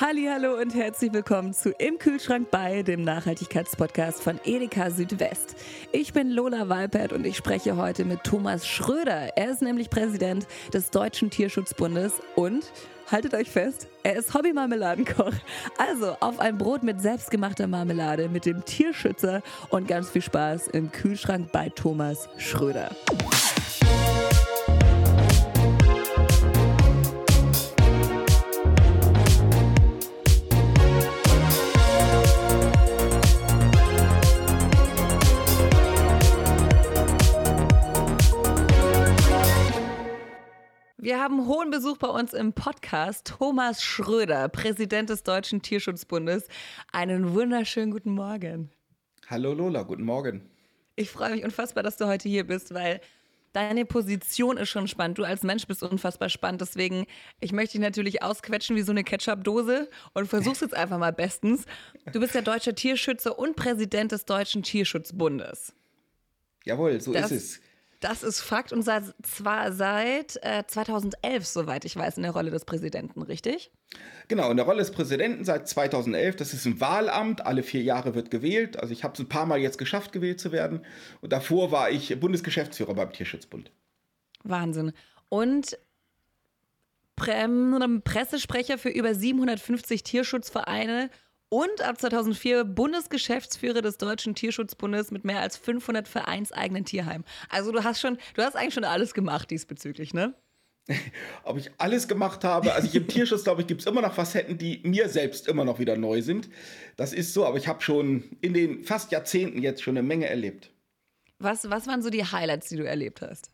Hallo und herzlich willkommen zu Im Kühlschrank bei, dem Nachhaltigkeitspodcast von Edeka Südwest. Ich bin Lola Walpert und ich spreche heute mit Thomas Schröder. Er ist nämlich Präsident des Deutschen Tierschutzbundes und haltet euch fest, er ist Hobby-Marmeladenkoch. Also auf ein Brot mit selbstgemachter Marmelade mit dem Tierschützer und ganz viel Spaß im Kühlschrank bei Thomas Schröder. Wir haben hohen Besuch bei uns im Podcast. Thomas Schröder, Präsident des Deutschen Tierschutzbundes. Einen wunderschönen guten Morgen. Hallo Lola, guten Morgen. Ich freue mich unfassbar, dass du heute hier bist, weil deine Position ist schon spannend. Du als Mensch bist unfassbar spannend. Deswegen, ich möchte dich natürlich ausquetschen wie so eine Ketchup-Dose und versuch's jetzt einfach mal bestens. Du bist der deutsche Tierschützer und Präsident des Deutschen Tierschutzbundes. Jawohl, so das, ist es. Das ist Fakt und seit, zwar seit äh, 2011, soweit ich weiß, in der Rolle des Präsidenten, richtig? Genau, in der Rolle des Präsidenten seit 2011. Das ist ein Wahlamt, alle vier Jahre wird gewählt. Also ich habe es ein paar Mal jetzt geschafft, gewählt zu werden. Und davor war ich Bundesgeschäftsführer beim Tierschutzbund. Wahnsinn. Und Pressesprecher für über 750 Tierschutzvereine und ab 2004 Bundesgeschäftsführer des Deutschen Tierschutzbundes mit mehr als 500 vereinseigenen Tierheimen. Also du hast schon, du hast eigentlich schon alles gemacht diesbezüglich, ne? Ob ich alles gemacht habe, also ich im Tierschutz glaube ich, gibt es immer noch Facetten, die mir selbst immer noch wieder neu sind. Das ist so, aber ich habe schon in den fast Jahrzehnten jetzt schon eine Menge erlebt. Was, was waren so die Highlights, die du erlebt hast?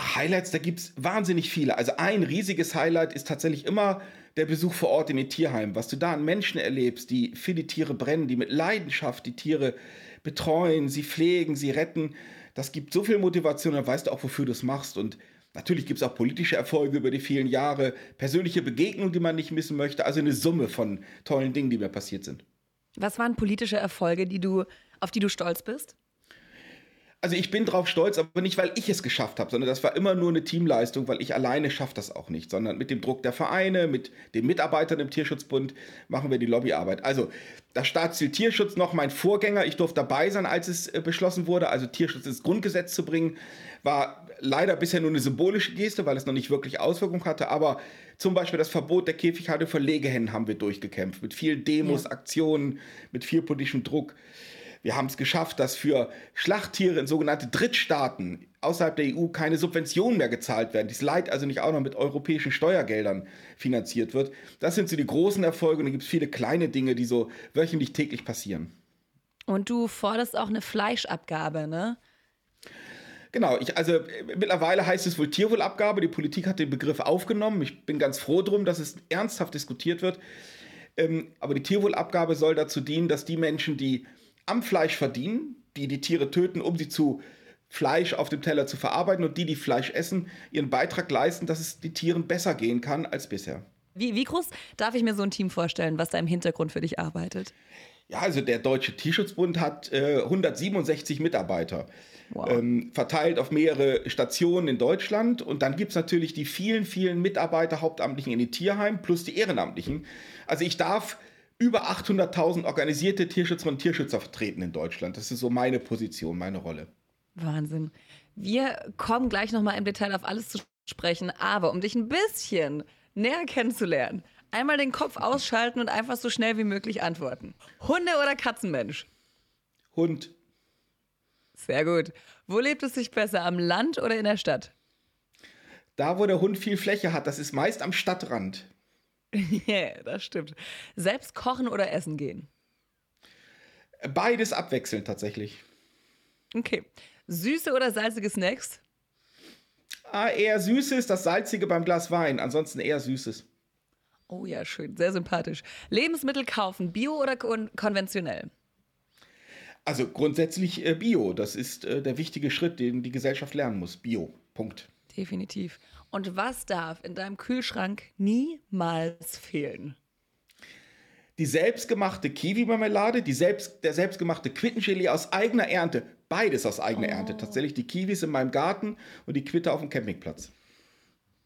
Highlights, da gibt es wahnsinnig viele. Also ein riesiges Highlight ist tatsächlich immer der Besuch vor Ort in den Tierheimen. Was du da an Menschen erlebst, die für die Tiere brennen, die mit Leidenschaft die Tiere betreuen, sie pflegen, sie retten. Das gibt so viel Motivation, dann weißt du auch, wofür du es machst. Und natürlich gibt es auch politische Erfolge über die vielen Jahre, persönliche Begegnungen, die man nicht missen möchte. Also eine Summe von tollen Dingen, die mir passiert sind. Was waren politische Erfolge, die du, auf die du stolz bist? Also ich bin drauf stolz, aber nicht, weil ich es geschafft habe, sondern das war immer nur eine Teamleistung, weil ich alleine schaffe das auch nicht, sondern mit dem Druck der Vereine, mit den Mitarbeitern im Tierschutzbund machen wir die Lobbyarbeit. Also das Staatsziel Tierschutz noch mein Vorgänger, ich durfte dabei sein, als es äh, beschlossen wurde, also Tierschutz ins Grundgesetz zu bringen, war leider bisher nur eine symbolische Geste, weil es noch nicht wirklich Auswirkung hatte, aber zum Beispiel das Verbot der Käfighaltung für Legehennen haben wir durchgekämpft, mit vielen Demos, ja. Aktionen, mit viel politischem Druck. Wir haben es geschafft, dass für Schlachttiere in sogenannte Drittstaaten außerhalb der EU keine Subventionen mehr gezahlt werden. Dies Leid also nicht auch noch mit europäischen Steuergeldern finanziert wird. Das sind so die großen Erfolge und dann gibt es viele kleine Dinge, die so wöchentlich täglich passieren. Und du forderst auch eine Fleischabgabe, ne? Genau, ich, also mittlerweile heißt es wohl Tierwohlabgabe. Die Politik hat den Begriff aufgenommen. Ich bin ganz froh drum, dass es ernsthaft diskutiert wird. Ähm, aber die Tierwohlabgabe soll dazu dienen, dass die Menschen, die am Fleisch verdienen, die die Tiere töten, um sie zu Fleisch auf dem Teller zu verarbeiten und die, die Fleisch essen, ihren Beitrag leisten, dass es den Tieren besser gehen kann als bisher. Wie, wie groß darf ich mir so ein Team vorstellen, was da im Hintergrund für dich arbeitet? Ja, also der Deutsche Tierschutzbund hat äh, 167 Mitarbeiter, wow. ähm, verteilt auf mehrere Stationen in Deutschland. Und dann gibt es natürlich die vielen, vielen Mitarbeiter, Hauptamtlichen in den Tierheimen, plus die Ehrenamtlichen. Also ich darf über 800.000 organisierte Tierschützerinnen und Tierschützer vertreten in Deutschland. Das ist so meine Position, meine Rolle. Wahnsinn. Wir kommen gleich nochmal im Detail auf alles zu sprechen, aber um dich ein bisschen näher kennenzulernen, einmal den Kopf ausschalten und einfach so schnell wie möglich antworten. Hunde- oder Katzenmensch? Hund. Sehr gut. Wo lebt es sich besser, am Land oder in der Stadt? Da, wo der Hund viel Fläche hat, das ist meist am Stadtrand. Ja, das stimmt. Selbst kochen oder essen gehen? Beides abwechselnd tatsächlich. Okay. Süße oder salzige Snacks? Ah, eher Süßes, das Salzige beim Glas Wein. Ansonsten eher Süßes. Oh ja, schön. Sehr sympathisch. Lebensmittel kaufen, bio oder kon konventionell? Also grundsätzlich äh, Bio. Das ist äh, der wichtige Schritt, den die Gesellschaft lernen muss. Bio. Punkt. Definitiv. Und was darf in deinem Kühlschrank niemals fehlen? Die selbstgemachte Kiwi-Marmelade, selbst, der selbstgemachte Quittengelee aus eigener Ernte. Beides aus eigener oh. Ernte. Tatsächlich die Kiwis in meinem Garten und die Quitte auf dem Campingplatz.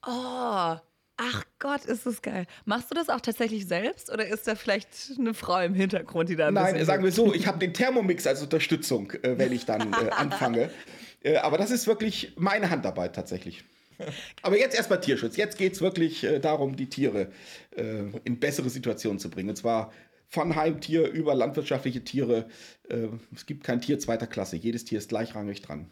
Oh, Ach Gott, ist das geil. Machst du das auch tatsächlich selbst oder ist da vielleicht eine Frau im Hintergrund, die da ein Nein, sagen wir so, ich habe den Thermomix als Unterstützung, äh, wenn ich dann äh, anfange. Äh, aber das ist wirklich meine Handarbeit tatsächlich. Aber jetzt erstmal Tierschutz. Jetzt geht es wirklich äh, darum, die Tiere äh, in bessere Situationen zu bringen. Und zwar von Heimtier über landwirtschaftliche Tiere. Äh, es gibt kein Tier zweiter Klasse. Jedes Tier ist gleichrangig dran.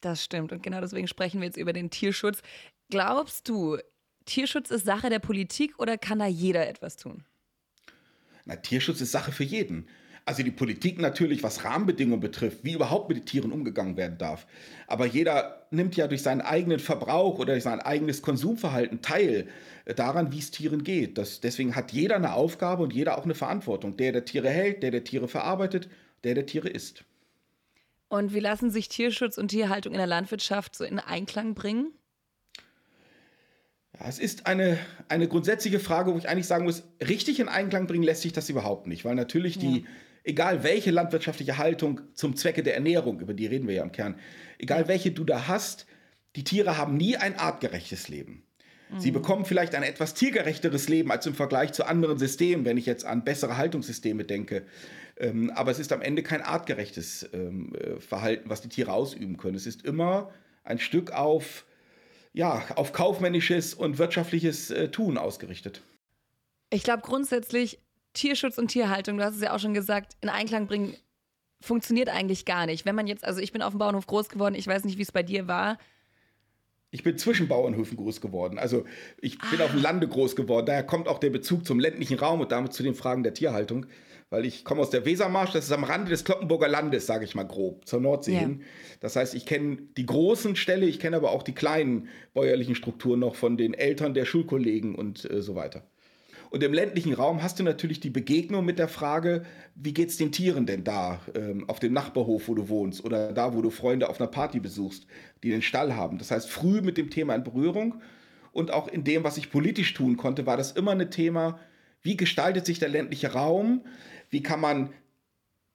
Das stimmt. Und genau deswegen sprechen wir jetzt über den Tierschutz. Glaubst du, Tierschutz ist Sache der Politik oder kann da jeder etwas tun? Na, Tierschutz ist Sache für jeden. Also die Politik natürlich, was Rahmenbedingungen betrifft, wie überhaupt mit den Tieren umgegangen werden darf. Aber jeder nimmt ja durch seinen eigenen Verbrauch oder durch sein eigenes Konsumverhalten teil äh, daran, wie es Tieren geht. Das, deswegen hat jeder eine Aufgabe und jeder auch eine Verantwortung. Der, der Tiere hält, der, der Tiere verarbeitet, der, der Tiere isst. Und wie lassen sich Tierschutz und Tierhaltung in der Landwirtschaft so in Einklang bringen? Ja, es ist eine, eine grundsätzliche Frage, wo ich eigentlich sagen muss, richtig in Einklang bringen lässt sich das überhaupt nicht, weil natürlich ja. die, egal welche landwirtschaftliche Haltung zum Zwecke der Ernährung, über die reden wir ja im Kern, egal welche du da hast, die Tiere haben nie ein artgerechtes Leben. Sie mhm. bekommen vielleicht ein etwas tiergerechteres Leben als im Vergleich zu anderen Systemen, wenn ich jetzt an bessere Haltungssysteme denke. Ähm, aber es ist am Ende kein artgerechtes ähm, äh, Verhalten, was die Tiere ausüben können. Es ist immer ein Stück auf ja, auf kaufmännisches und wirtschaftliches äh, Tun ausgerichtet. Ich glaube grundsätzlich, Tierschutz und Tierhaltung, du hast es ja auch schon gesagt, in Einklang bringen, funktioniert eigentlich gar nicht. Wenn man jetzt, also ich bin auf dem Bauernhof groß geworden, ich weiß nicht, wie es bei dir war. Ich bin zwischen Bauernhöfen groß geworden. Also ich bin ah. auf dem Lande groß geworden. Daher kommt auch der Bezug zum ländlichen Raum und damit zu den Fragen der Tierhaltung weil ich komme aus der Wesermarsch, das ist am Rande des Kloppenburger Landes, sage ich mal grob, zur Nordsee ja. hin. Das heißt, ich kenne die großen Ställe, ich kenne aber auch die kleinen bäuerlichen Strukturen noch von den Eltern der Schulkollegen und äh, so weiter. Und im ländlichen Raum hast du natürlich die Begegnung mit der Frage, wie geht es den Tieren denn da ähm, auf dem Nachbarhof, wo du wohnst oder da, wo du Freunde auf einer Party besuchst, die den Stall haben. Das heißt, früh mit dem Thema in Berührung und auch in dem, was ich politisch tun konnte, war das immer ein Thema, wie gestaltet sich der ländliche Raum, wie kann man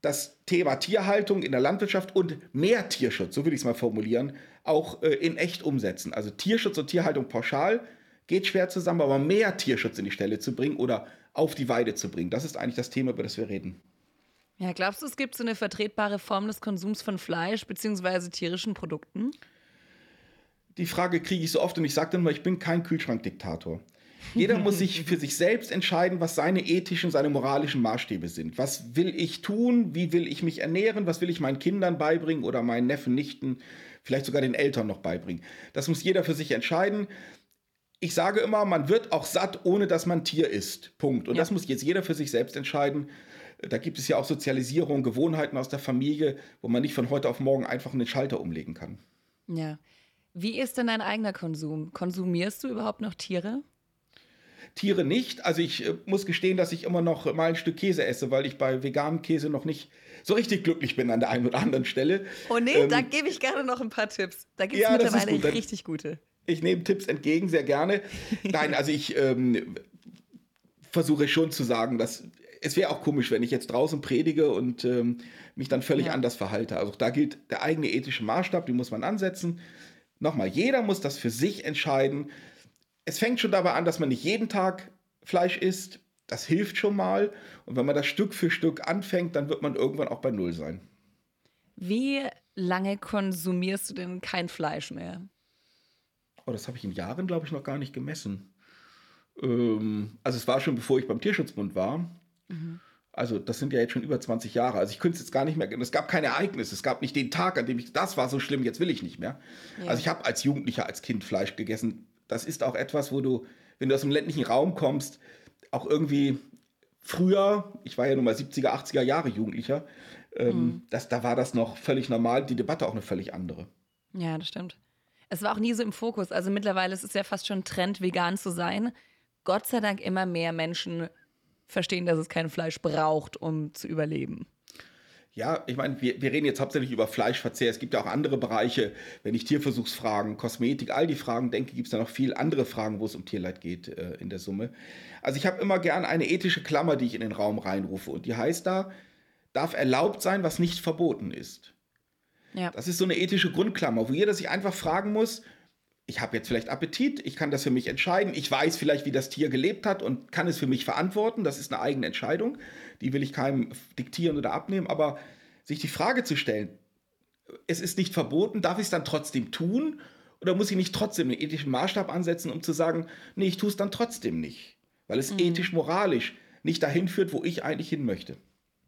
das Thema Tierhaltung in der Landwirtschaft und mehr Tierschutz, so will ich es mal formulieren, auch äh, in echt umsetzen. Also Tierschutz und Tierhaltung pauschal geht schwer zusammen, aber mehr Tierschutz in die Stelle zu bringen oder auf die Weide zu bringen, das ist eigentlich das Thema, über das wir reden. Ja, glaubst du, es gibt so eine vertretbare Form des Konsums von Fleisch bzw. tierischen Produkten? Die Frage kriege ich so oft und ich sage dann mal, ich bin kein Kühlschrankdiktator. Jeder muss sich für sich selbst entscheiden, was seine ethischen, seine moralischen Maßstäbe sind. Was will ich tun? Wie will ich mich ernähren? Was will ich meinen Kindern beibringen oder meinen Neffen, Nichten, vielleicht sogar den Eltern noch beibringen? Das muss jeder für sich entscheiden. Ich sage immer, man wird auch satt, ohne dass man Tier isst. Punkt. Und ja. das muss jetzt jeder für sich selbst entscheiden. Da gibt es ja auch Sozialisierung, Gewohnheiten aus der Familie, wo man nicht von heute auf morgen einfach einen Schalter umlegen kann. Ja. Wie ist denn dein eigener Konsum? Konsumierst du überhaupt noch Tiere? Tiere nicht. Also ich äh, muss gestehen, dass ich immer noch mal ein Stück Käse esse, weil ich bei veganem Käse noch nicht so richtig glücklich bin an der einen oder anderen Stelle. Oh nee, ähm, da gebe ich gerne noch ein paar Tipps. Da gibt es ja, mittlerweile richtig gute. Ich nehme Tipps entgegen, sehr gerne. Nein, also ich ähm, versuche schon zu sagen, dass es wäre auch komisch, wenn ich jetzt draußen predige und ähm, mich dann völlig ja. anders verhalte. Also da gilt der eigene ethische Maßstab, den muss man ansetzen. Nochmal, jeder muss das für sich entscheiden es fängt schon dabei an, dass man nicht jeden Tag Fleisch isst. Das hilft schon mal. Und wenn man das Stück für Stück anfängt, dann wird man irgendwann auch bei Null sein. Wie lange konsumierst du denn kein Fleisch mehr? Oh, das habe ich in Jahren, glaube ich, noch gar nicht gemessen. Ähm, also es war schon, bevor ich beim Tierschutzbund war. Mhm. Also das sind ja jetzt schon über 20 Jahre. Also ich könnte es jetzt gar nicht mehr. Es gab kein Ereignis. Es gab nicht den Tag, an dem ich, das war so schlimm, jetzt will ich nicht mehr. Ja. Also ich habe als Jugendlicher, als Kind Fleisch gegessen das ist auch etwas, wo du, wenn du aus dem ländlichen Raum kommst, auch irgendwie früher, ich war ja nun mal 70er, 80er Jahre Jugendlicher, ähm, mhm. das, da war das noch völlig normal, die Debatte auch eine völlig andere. Ja, das stimmt. Es war auch nie so im Fokus. Also mittlerweile ist es ja fast schon Trend, vegan zu sein. Gott sei Dank immer mehr Menschen verstehen, dass es kein Fleisch braucht, um zu überleben. Ja, ich meine, wir, wir reden jetzt hauptsächlich über Fleischverzehr. Es gibt ja auch andere Bereiche, wenn ich Tierversuchsfragen, Kosmetik, all die Fragen denke, gibt es da noch viel andere Fragen, wo es um Tierleid geht äh, in der Summe. Also ich habe immer gern eine ethische Klammer, die ich in den Raum reinrufe. Und die heißt da, darf erlaubt sein, was nicht verboten ist. Ja. Das ist so eine ethische Grundklammer, wo jeder sich einfach fragen muss, ich habe jetzt vielleicht Appetit, ich kann das für mich entscheiden, ich weiß vielleicht, wie das Tier gelebt hat und kann es für mich verantworten. Das ist eine eigene Entscheidung, die will ich keinem diktieren oder abnehmen, aber sich die Frage zu stellen, es ist nicht verboten, darf ich es dann trotzdem tun? Oder muss ich nicht trotzdem einen ethischen Maßstab ansetzen, um zu sagen, nee, ich tue es dann trotzdem nicht? Weil es mhm. ethisch, moralisch nicht dahin führt, wo ich eigentlich hin möchte.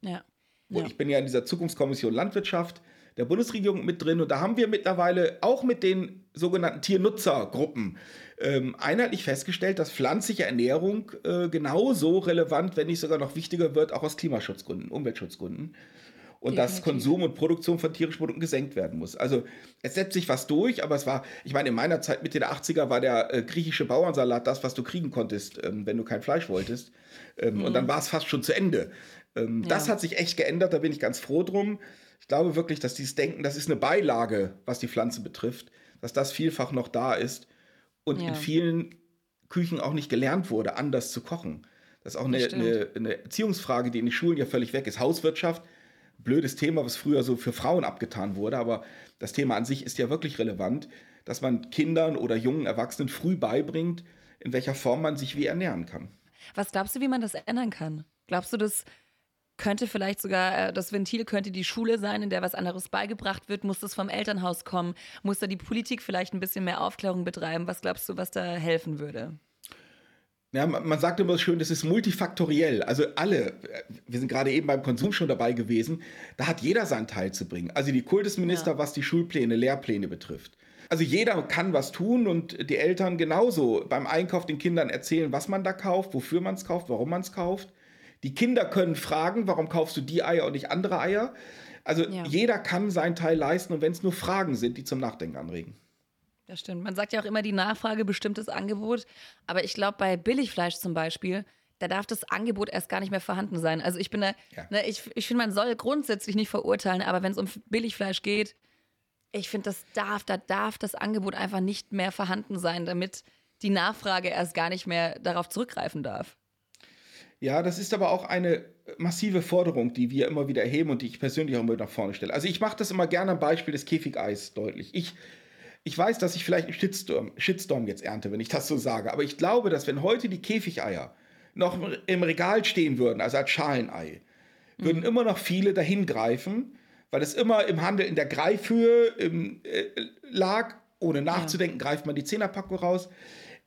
Ja. ja. Ich bin ja in dieser Zukunftskommission Landwirtschaft der Bundesregierung mit drin und da haben wir mittlerweile auch mit den sogenannten Tiernutzergruppen ähm, einheitlich festgestellt, dass pflanzliche Ernährung äh, genauso relevant, wenn nicht sogar noch wichtiger wird, auch aus Klimaschutzgründen, Umweltschutzgründen und dass Konsum und Produktion von tierischen Produkten gesenkt werden muss. Also es setzt sich was durch, aber es war, ich meine, in meiner Zeit Mitte der 80er war der äh, griechische Bauernsalat das, was du kriegen konntest, ähm, wenn du kein Fleisch wolltest. Ähm, mhm. Und dann war es fast schon zu Ende. Ähm, ja. Das hat sich echt geändert, da bin ich ganz froh drum. Ich glaube wirklich, dass dieses Denken, das ist eine Beilage, was die Pflanze betrifft, dass das vielfach noch da ist und ja. in vielen Küchen auch nicht gelernt wurde, anders zu kochen. Das ist auch eine, eine, eine Erziehungsfrage, die in den Schulen ja völlig weg ist. Hauswirtschaft blödes Thema, was früher so für Frauen abgetan wurde, aber das Thema an sich ist ja wirklich relevant, dass man Kindern oder jungen Erwachsenen früh beibringt, in welcher Form man sich wie ernähren kann. Was glaubst du, wie man das ändern kann? Glaubst du, das könnte vielleicht sogar, äh, das Ventil könnte die Schule sein, in der was anderes beigebracht wird? Muss das vom Elternhaus kommen? Muss da die Politik vielleicht ein bisschen mehr Aufklärung betreiben? Was glaubst du, was da helfen würde? Ja, man sagt immer schön, das ist multifaktoriell. Also alle, wir sind gerade eben beim Konsum schon dabei gewesen, da hat jeder seinen Teil zu bringen. Also die Kultusminister, ja. was die Schulpläne, Lehrpläne betrifft. Also jeder kann was tun und die Eltern genauso beim Einkauf den Kindern erzählen, was man da kauft, wofür man es kauft, warum man es kauft. Die Kinder können fragen, warum kaufst du die Eier und nicht andere Eier. Also ja. jeder kann seinen Teil leisten und wenn es nur Fragen sind, die zum Nachdenken anregen. Das stimmt. Man sagt ja auch immer, die Nachfrage bestimmt das Angebot. Aber ich glaube, bei Billigfleisch zum Beispiel, da darf das Angebot erst gar nicht mehr vorhanden sein. Also ich bin da, ja. ne, ich, ich finde, man soll grundsätzlich nicht verurteilen, aber wenn es um Billigfleisch geht, ich finde, das darf, da darf das Angebot einfach nicht mehr vorhanden sein, damit die Nachfrage erst gar nicht mehr darauf zurückgreifen darf. Ja, das ist aber auch eine massive Forderung, die wir immer wieder erheben und die ich persönlich auch immer nach vorne stelle. Also ich mache das immer gerne am Beispiel des Käfigeis deutlich. Ich ich weiß, dass ich vielleicht einen Shitstorm, Shitstorm jetzt ernte, wenn ich das so sage, aber ich glaube, dass wenn heute die Käfigeier noch im Regal stehen würden, also als Schalenei, würden mhm. immer noch viele dahin greifen, weil es immer im Handel in der Greifhöhe im, äh, lag. Ohne nachzudenken, ja. greift man die Zehnerpackung raus.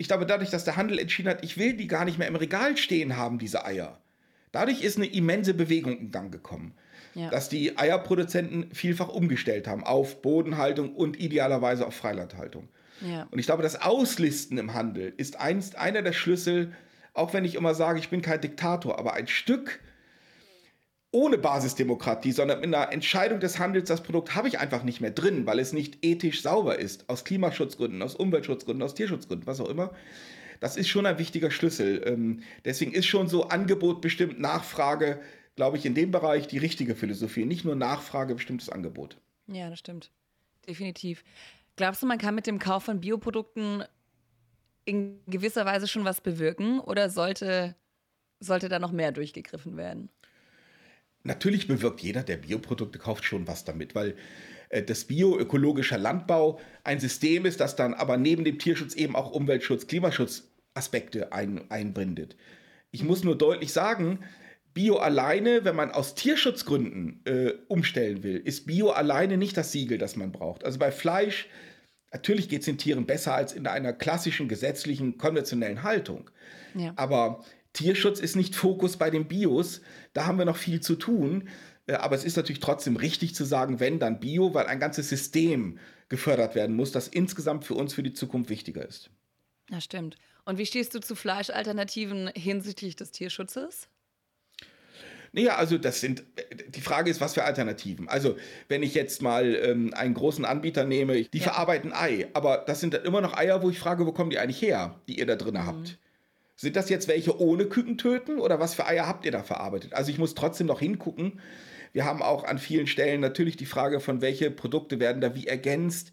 Ich glaube, dadurch, dass der Handel entschieden hat, ich will die gar nicht mehr im Regal stehen haben, diese Eier. Dadurch ist eine immense Bewegung in Gang gekommen ja. dass die Eierproduzenten vielfach umgestellt haben auf Bodenhaltung und idealerweise auf Freilandhaltung. Ja. Und ich glaube, das Auslisten im Handel ist einst einer der Schlüssel, auch wenn ich immer sage, ich bin kein Diktator, aber ein Stück ohne Basisdemokratie, sondern mit einer Entscheidung des Handels, das Produkt habe ich einfach nicht mehr drin, weil es nicht ethisch sauber ist, aus Klimaschutzgründen, aus Umweltschutzgründen, aus Tierschutzgründen, was auch immer. Das ist schon ein wichtiger Schlüssel. Ähm, deswegen ist schon so Angebot bestimmt Nachfrage glaube ich, in dem Bereich die richtige Philosophie. Nicht nur Nachfrage, bestimmtes Angebot. Ja, das stimmt. Definitiv. Glaubst du, man kann mit dem Kauf von Bioprodukten in gewisser Weise schon was bewirken oder sollte, sollte da noch mehr durchgegriffen werden? Natürlich bewirkt jeder, der Bioprodukte kauft, schon was damit, weil äh, das bioökologischer Landbau ein System ist, das dann aber neben dem Tierschutz eben auch Umweltschutz, Klimaschutzaspekte ein, einbindet. Ich muss nur deutlich sagen, Bio alleine, wenn man aus Tierschutzgründen äh, umstellen will, ist Bio alleine nicht das Siegel, das man braucht. Also bei Fleisch, natürlich geht es den Tieren besser als in einer klassischen, gesetzlichen, konventionellen Haltung. Ja. Aber Tierschutz ist nicht Fokus bei den Bios. Da haben wir noch viel zu tun. Äh, aber es ist natürlich trotzdem richtig zu sagen, wenn dann Bio, weil ein ganzes System gefördert werden muss, das insgesamt für uns für die Zukunft wichtiger ist. Das stimmt. Und wie stehst du zu Fleischalternativen hinsichtlich des Tierschutzes? Naja, also das sind, die Frage ist, was für Alternativen. Also, wenn ich jetzt mal ähm, einen großen Anbieter nehme, die ja. verarbeiten Ei, aber das sind dann immer noch Eier, wo ich frage, wo kommen die eigentlich her, die ihr da drin mhm. habt? Sind das jetzt welche ohne Küken töten oder was für Eier habt ihr da verarbeitet? Also ich muss trotzdem noch hingucken. Wir haben auch an vielen Stellen natürlich die Frage von welche Produkte werden da wie ergänzt.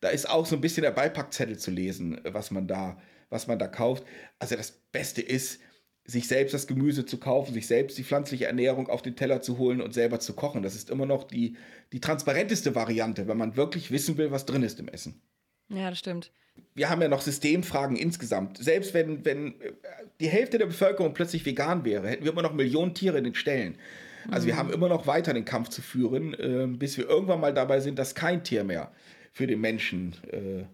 Da ist auch so ein bisschen der Beipackzettel zu lesen, was man da, was man da kauft. Also das Beste ist, sich selbst das Gemüse zu kaufen, sich selbst die pflanzliche Ernährung auf den Teller zu holen und selber zu kochen. Das ist immer noch die, die transparenteste Variante, wenn man wirklich wissen will, was drin ist im Essen. Ja, das stimmt. Wir haben ja noch Systemfragen insgesamt. Selbst wenn, wenn äh, die Hälfte der Bevölkerung plötzlich vegan wäre, hätten wir immer noch Millionen Tiere in den Ställen. Also mhm. wir haben immer noch weiter den Kampf zu führen, äh, bis wir irgendwann mal dabei sind, dass kein Tier mehr für den Menschen äh,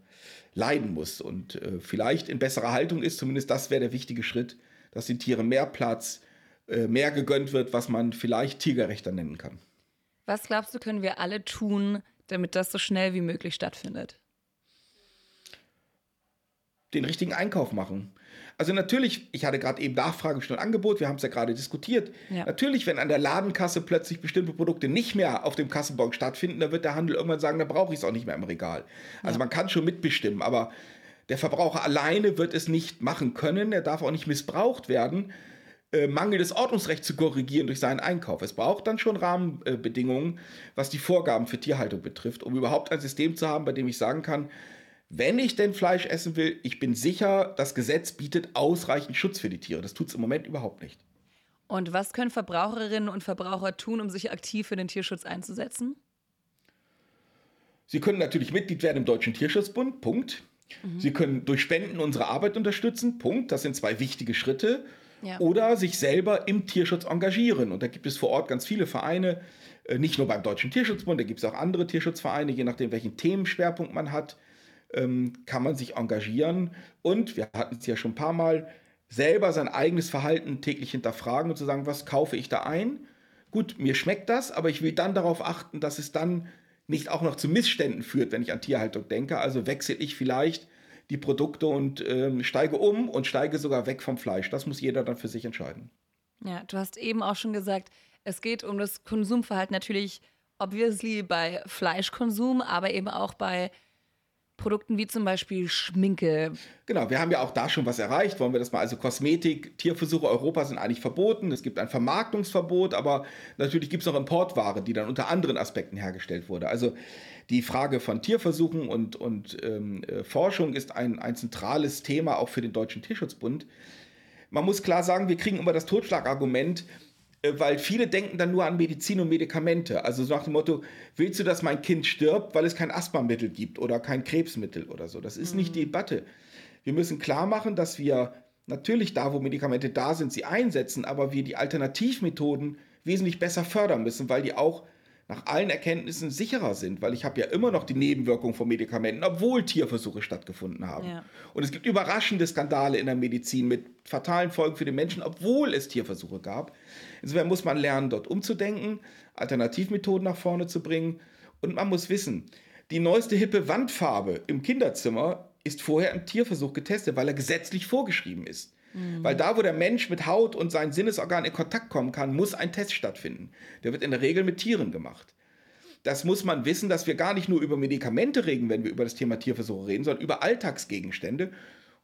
leiden muss und äh, vielleicht in besserer Haltung ist. Zumindest das wäre der wichtige Schritt, dass den Tieren mehr Platz, äh, mehr gegönnt wird, was man vielleicht tiergerechter nennen kann. Was glaubst du, können wir alle tun, damit das so schnell wie möglich stattfindet? Den richtigen Einkauf machen. Also natürlich, ich hatte gerade eben Nachfrage schon Angebot, wir haben es ja gerade diskutiert. Ja. Natürlich, wenn an der Ladenkasse plötzlich bestimmte Produkte nicht mehr auf dem Kassenbon stattfinden, dann wird der Handel irgendwann sagen, da brauche ich es auch nicht mehr im Regal. Also ja. man kann schon mitbestimmen, aber der Verbraucher alleine wird es nicht machen können. Er darf auch nicht missbraucht werden, äh, mangelndes Ordnungsrecht zu korrigieren durch seinen Einkauf. Es braucht dann schon Rahmenbedingungen, was die Vorgaben für Tierhaltung betrifft, um überhaupt ein System zu haben, bei dem ich sagen kann, wenn ich denn Fleisch essen will, ich bin sicher, das Gesetz bietet ausreichend Schutz für die Tiere. Das tut es im Moment überhaupt nicht. Und was können Verbraucherinnen und Verbraucher tun, um sich aktiv für den Tierschutz einzusetzen? Sie können natürlich Mitglied werden im Deutschen Tierschutzbund, Punkt. Mhm. Sie können durch Spenden unsere Arbeit unterstützen, Punkt. Das sind zwei wichtige Schritte. Ja. Oder sich selber im Tierschutz engagieren. Und da gibt es vor Ort ganz viele Vereine, äh, nicht nur beim Deutschen Tierschutzbund, da gibt es auch andere Tierschutzvereine, je nachdem, welchen Themenschwerpunkt man hat ähm, kann man sich engagieren und, wir hatten es ja schon ein paar Mal, selber sein eigenes Verhalten täglich hinterfragen und zu sagen, was kaufe ich da ein? Gut, mir schmeckt das, aber ich will dann darauf achten, dass es dann nicht auch noch zu Missständen führt, wenn ich an Tierhaltung denke. Also wechsle ich vielleicht die Produkte und ähm, steige um und steige sogar weg vom Fleisch. Das muss jeder dann für sich entscheiden. Ja, du hast eben auch schon gesagt, es geht um das Konsumverhalten natürlich obviously bei Fleischkonsum, aber eben auch bei Produkten wie zum Beispiel Schminke. Genau, wir haben ja auch da schon was erreicht. Wollen wir das mal? Also Kosmetik, Tierversuche Europa sind eigentlich verboten. Es gibt ein Vermarktungsverbot, aber natürlich gibt es auch Importware, die dann unter anderen Aspekten hergestellt wurde. Also die Frage von Tierversuchen und, und ähm, äh, Forschung ist ein, ein zentrales Thema auch für den Deutschen Tierschutzbund. Man muss klar sagen, wir kriegen immer das Totschlagargument, äh, weil viele denken dann nur an Medizin und Medikamente. Also so nach dem Motto, willst du, dass mein Kind stirbt, weil es kein Asthmamittel gibt oder kein Krebsmittel oder so. Das ist mhm. nicht die Debatte. Wir müssen klar machen, dass wir natürlich da, wo Medikamente da sind, sie einsetzen, aber wir die Alternativmethoden wesentlich besser fördern müssen, weil die auch nach allen Erkenntnissen sicherer sind, weil ich habe ja immer noch die Nebenwirkungen von Medikamenten, obwohl Tierversuche stattgefunden haben. Ja. Und es gibt überraschende Skandale in der Medizin mit fatalen Folgen für den Menschen, obwohl es Tierversuche gab. Insofern muss man lernen, dort umzudenken, Alternativmethoden nach vorne zu bringen. Und man muss wissen, die neueste hippe Wandfarbe im Kinderzimmer ist vorher im Tierversuch getestet, weil er gesetzlich vorgeschrieben ist. Mhm. Weil da, wo der Mensch mit Haut und seinen Sinnesorganen in Kontakt kommen kann, muss ein Test stattfinden. Der wird in der Regel mit Tieren gemacht. Das muss man wissen, dass wir gar nicht nur über Medikamente reden, wenn wir über das Thema Tierversuche reden, sondern über Alltagsgegenstände.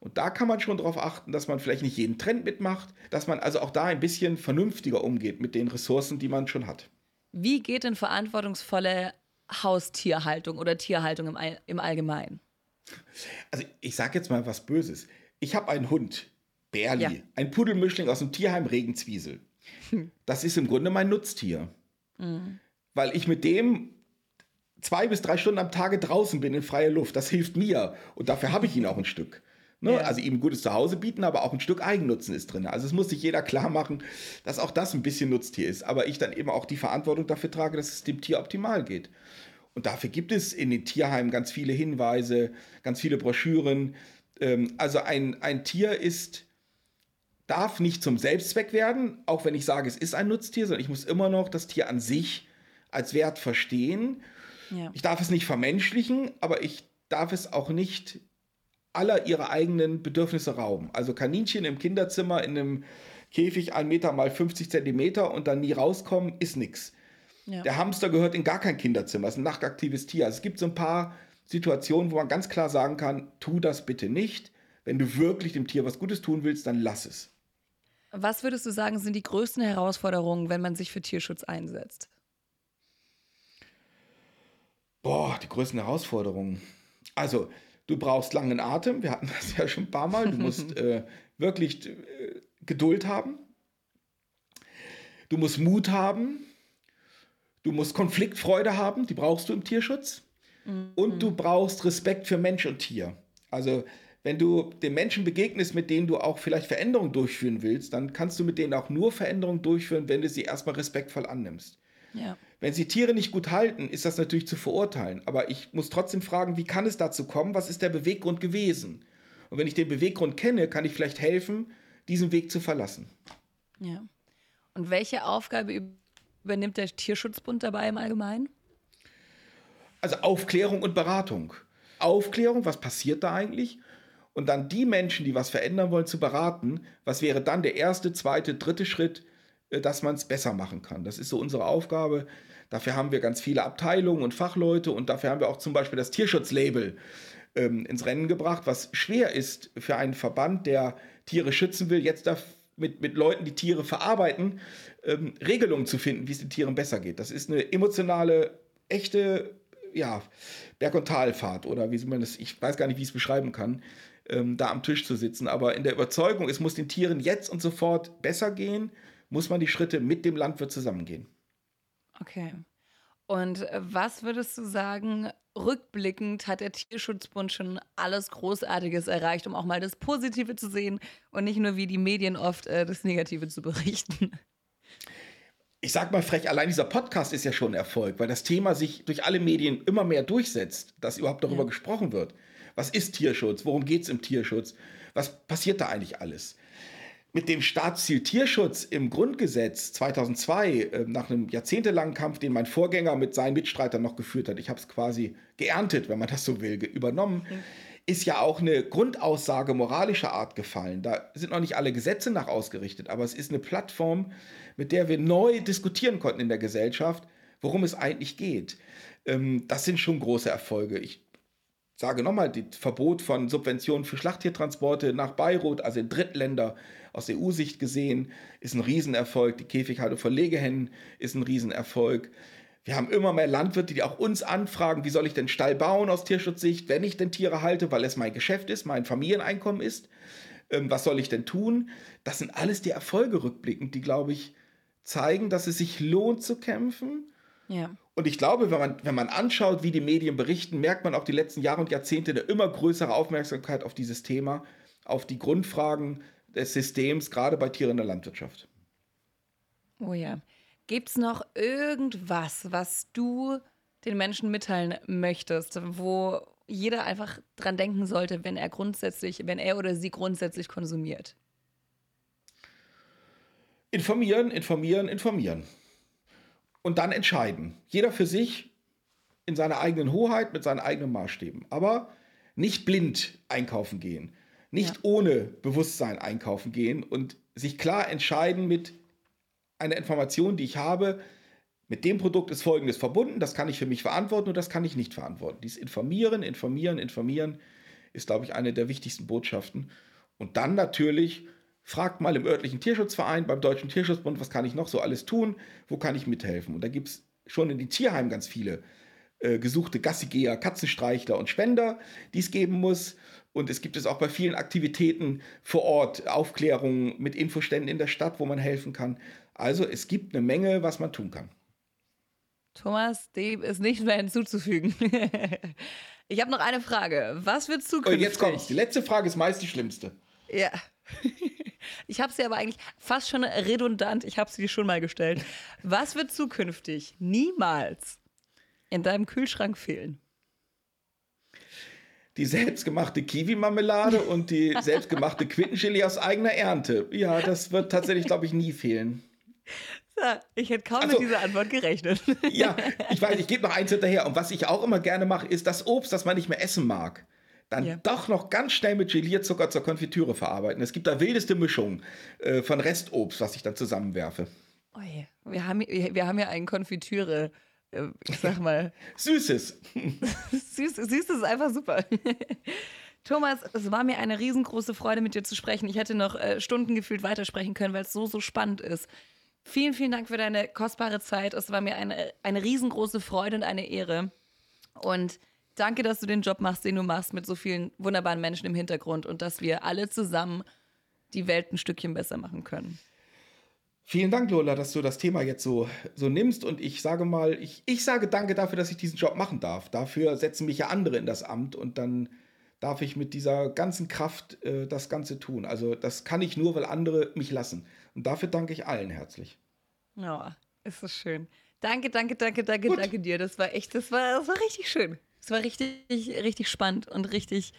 Und da kann man schon darauf achten, dass man vielleicht nicht jeden Trend mitmacht, dass man also auch da ein bisschen vernünftiger umgeht mit den Ressourcen, die man schon hat. Wie geht denn verantwortungsvolle Haustierhaltung oder Tierhaltung im, All im Allgemeinen? Also ich sage jetzt mal was Böses. Ich habe einen Hund, Berli, ja. ein Pudelmischling aus dem Tierheim Regenzwiesel. Das ist im Grunde mein Nutztier. Mhm. Weil ich mit dem zwei bis drei Stunden am Tage draußen bin in freier Luft. Das hilft mir. Und dafür habe ich ihn auch ein Stück. Ne? Ja. Also ihm ein gutes Zuhause bieten, aber auch ein Stück Eigennutzen ist drin. Also es muss sich jeder klar machen, dass auch das ein bisschen Nutztier ist. Aber ich dann eben auch die Verantwortung dafür trage, dass es dem Tier optimal geht. Und dafür gibt es in den Tierheimen ganz viele Hinweise, ganz viele Broschüren. Ähm, also ein, ein Tier ist darf nicht zum Selbstzweck werden, auch wenn ich sage, es ist ein Nutztier, sondern ich muss immer noch das Tier an sich als Wert verstehen. Ja. Ich darf es nicht vermenschlichen, aber ich darf es auch nicht aller ihre eigenen Bedürfnisse rauben. Also Kaninchen im Kinderzimmer in einem Käfig 1 Meter mal 50 Zentimeter und dann nie rauskommen, ist nichts. Ja. Der Hamster gehört in gar kein Kinderzimmer, ist ein nachtaktives Tier. Also es gibt so ein paar Situationen, wo man ganz klar sagen kann, tu das bitte nicht. Wenn du wirklich dem Tier was Gutes tun willst, dann lass es. Was würdest du sagen, sind die größten Herausforderungen, wenn man sich für Tierschutz einsetzt? Boah, die größten Herausforderungen. Also, du brauchst langen Atem. Wir hatten das ja schon ein paar Mal. Du musst äh, wirklich äh, Geduld haben. Du musst Mut haben. Du musst Konfliktfreude haben. Die brauchst du im Tierschutz. Mhm. Und du brauchst Respekt für Mensch und Tier. Also wenn du den Menschen begegnest, mit denen du auch vielleicht Veränderungen durchführen willst, dann kannst du mit denen auch nur Veränderungen durchführen, wenn du sie erstmal respektvoll annimmst. Ja. Wenn sie Tiere nicht gut halten, ist das natürlich zu verurteilen. Aber ich muss trotzdem fragen, wie kann es dazu kommen? Was ist der Beweggrund gewesen? Und wenn ich den Beweggrund kenne, kann ich vielleicht helfen, diesen Weg zu verlassen. Ja. Und welche Aufgabe übernimmt der Tierschutzbund dabei im Allgemeinen? Also Aufklärung und Beratung. Aufklärung, was passiert da eigentlich? Und dann die Menschen, die was verändern wollen, zu beraten, was wäre dann der erste, zweite, dritte Schritt, äh, dass man es besser machen kann. Das ist so unsere Aufgabe. Dafür haben wir ganz viele Abteilungen und Fachleute und dafür haben wir auch zum Beispiel das Tierschutzlabel ähm, ins Rennen gebracht, was schwer ist für einen Verband, der Tiere schützen will, jetzt mit, mit Leuten, die Tiere verarbeiten, ähm, Regelungen zu finden, wie es den Tieren besser geht. Das ist eine emotionale, echte ja, Berg- und Talfahrt oder wie man das, ich weiß gar nicht, wie ich es beschreiben kann ähm, da am Tisch zu sitzen. Aber in der Überzeugung, es muss den Tieren jetzt und sofort besser gehen, muss man die Schritte mit dem Landwirt zusammengehen. Okay. Und äh, was würdest du sagen, rückblickend hat der Tierschutzbund schon alles Großartiges erreicht, um auch mal das Positive zu sehen und nicht nur wie die Medien oft äh, das Negative zu berichten? Ich sag mal frech, allein dieser Podcast ist ja schon ein Erfolg, weil das Thema sich durch alle Medien immer mehr durchsetzt, dass überhaupt darüber ja. gesprochen wird. Was ist Tierschutz? Worum geht es im Tierschutz? Was passiert da eigentlich alles? Mit dem Staatsziel Tierschutz im Grundgesetz 2002, äh, nach einem jahrzehntelangen Kampf, den mein Vorgänger mit seinen Mitstreitern noch geführt hat, ich habe es quasi geerntet, wenn man das so will, übernommen, mhm. ist ja auch eine Grundaussage moralischer Art gefallen. Da sind noch nicht alle Gesetze nach ausgerichtet, aber es ist eine Plattform, mit der wir neu diskutieren konnten in der Gesellschaft, worum es eigentlich geht. Ähm, das sind schon große Erfolge. Ich sage nochmal, das Verbot von Subventionen für Schlachttiertransporte nach Beirut, also in Drittländer aus EU-Sicht gesehen, ist ein Riesenerfolg. Die Käfighaltung von Legehennen ist ein Riesenerfolg. Wir haben immer mehr Landwirte, die auch uns anfragen, wie soll ich denn Stall bauen aus Tierschutzsicht, wenn ich denn Tiere halte, weil es mein Geschäft ist, mein Familieneinkommen ist. Ähm, was soll ich denn tun? Das sind alles die Erfolge rückblickend, die, glaube ich, zeigen, dass es sich lohnt zu kämpfen. Ja. Und ich glaube, wenn man, wenn man anschaut, wie die Medien berichten, merkt man auch die letzten Jahre und Jahrzehnte eine immer größere Aufmerksamkeit auf dieses Thema, auf die Grundfragen des Systems, gerade bei Tieren in der Landwirtschaft. Oh ja. Gibt es noch irgendwas, was du den Menschen mitteilen möchtest, wo jeder einfach dran denken sollte, wenn er grundsätzlich, wenn er oder sie grundsätzlich konsumiert? Informieren, informieren, informieren und dann entscheiden. Jeder für sich in seiner eigenen Hoheit mit seinen eigenen Maßstäben. Aber nicht blind einkaufen gehen, nicht ja. ohne Bewusstsein einkaufen gehen und sich klar entscheiden mit einer Information, die ich habe. Mit dem Produkt ist Folgendes verbunden, das kann ich für mich verantworten und das kann ich nicht verantworten. Dies Informieren, Informieren, Informieren ist, glaube ich, eine der wichtigsten Botschaften. Und dann natürlich fragt mal im örtlichen Tierschutzverein, beim Deutschen Tierschutzbund, was kann ich noch so alles tun, wo kann ich mithelfen. Und da gibt es schon in den Tierheimen ganz viele äh, gesuchte Gassigeher, Katzenstreichler und Spender, die es geben muss. Und es gibt es auch bei vielen Aktivitäten vor Ort, Aufklärungen mit Infoständen in der Stadt, wo man helfen kann. Also es gibt eine Menge, was man tun kann. Thomas, dem ist nicht mehr hinzuzufügen. ich habe noch eine Frage. Was wird zukünftig? Oh, jetzt kommt's. Die letzte Frage ist meist die schlimmste. Ja. Ich habe sie aber eigentlich fast schon redundant, ich habe sie dir schon mal gestellt. Was wird zukünftig niemals in deinem Kühlschrank fehlen? Die selbstgemachte Kiwi-Marmelade und die selbstgemachte Quittenchili aus eigener Ernte. Ja, das wird tatsächlich, glaube ich, nie fehlen. Ich hätte kaum also, mit dieser Antwort gerechnet. Ja, ich weiß, ich gebe noch eins hinterher. Und was ich auch immer gerne mache, ist das Obst, das man nicht mehr essen mag dann ja. doch noch ganz schnell mit Gelierzucker zur Konfitüre verarbeiten. Es gibt da wildeste Mischungen äh, von Restobst, was ich dann zusammenwerfe. Oi, wir haben, wir haben ja einen Konfitüre, äh, ich sag mal. Süßes. Süß, Süßes ist einfach super. Thomas, es war mir eine riesengroße Freude, mit dir zu sprechen. Ich hätte noch äh, Stunden gefühlt weitersprechen können, weil es so, so spannend ist. Vielen, vielen Dank für deine kostbare Zeit. Es war mir eine, eine riesengroße Freude und eine Ehre. Und danke, dass du den Job machst, den du machst, mit so vielen wunderbaren Menschen im Hintergrund und dass wir alle zusammen die Welt ein Stückchen besser machen können. Vielen Dank, Lola, dass du das Thema jetzt so, so nimmst. Und ich sage mal, ich, ich sage danke dafür, dass ich diesen Job machen darf. Dafür setzen mich ja andere in das Amt und dann darf ich mit dieser ganzen Kraft äh, das Ganze tun. Also das kann ich nur, weil andere mich lassen. Und dafür danke ich allen herzlich. Ja, oh, ist das schön. Danke, danke, danke, danke, Gut. danke dir. Das war echt, das war, das war richtig schön. Es war richtig, richtig spannend und richtig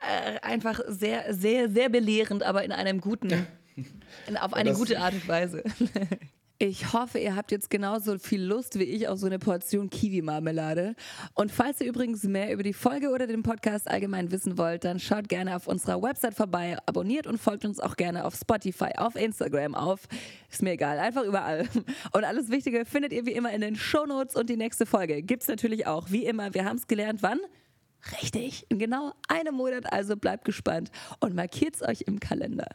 äh, einfach sehr, sehr, sehr belehrend, aber in einem guten, auf eine gute Art und Weise. Ich hoffe, ihr habt jetzt genauso viel Lust wie ich auf so eine Portion Kiwi-Marmelade. Und falls ihr übrigens mehr über die Folge oder den Podcast allgemein wissen wollt, dann schaut gerne auf unserer Website vorbei, abonniert und folgt uns auch gerne auf Spotify, auf Instagram, auf, ist mir egal, einfach überall. Und alles Wichtige findet ihr wie immer in den Shownotes und die nächste Folge gibt's natürlich auch, wie immer. Wir haben es gelernt, wann? Richtig, in genau einem Monat, also bleibt gespannt und markiert's euch im Kalender.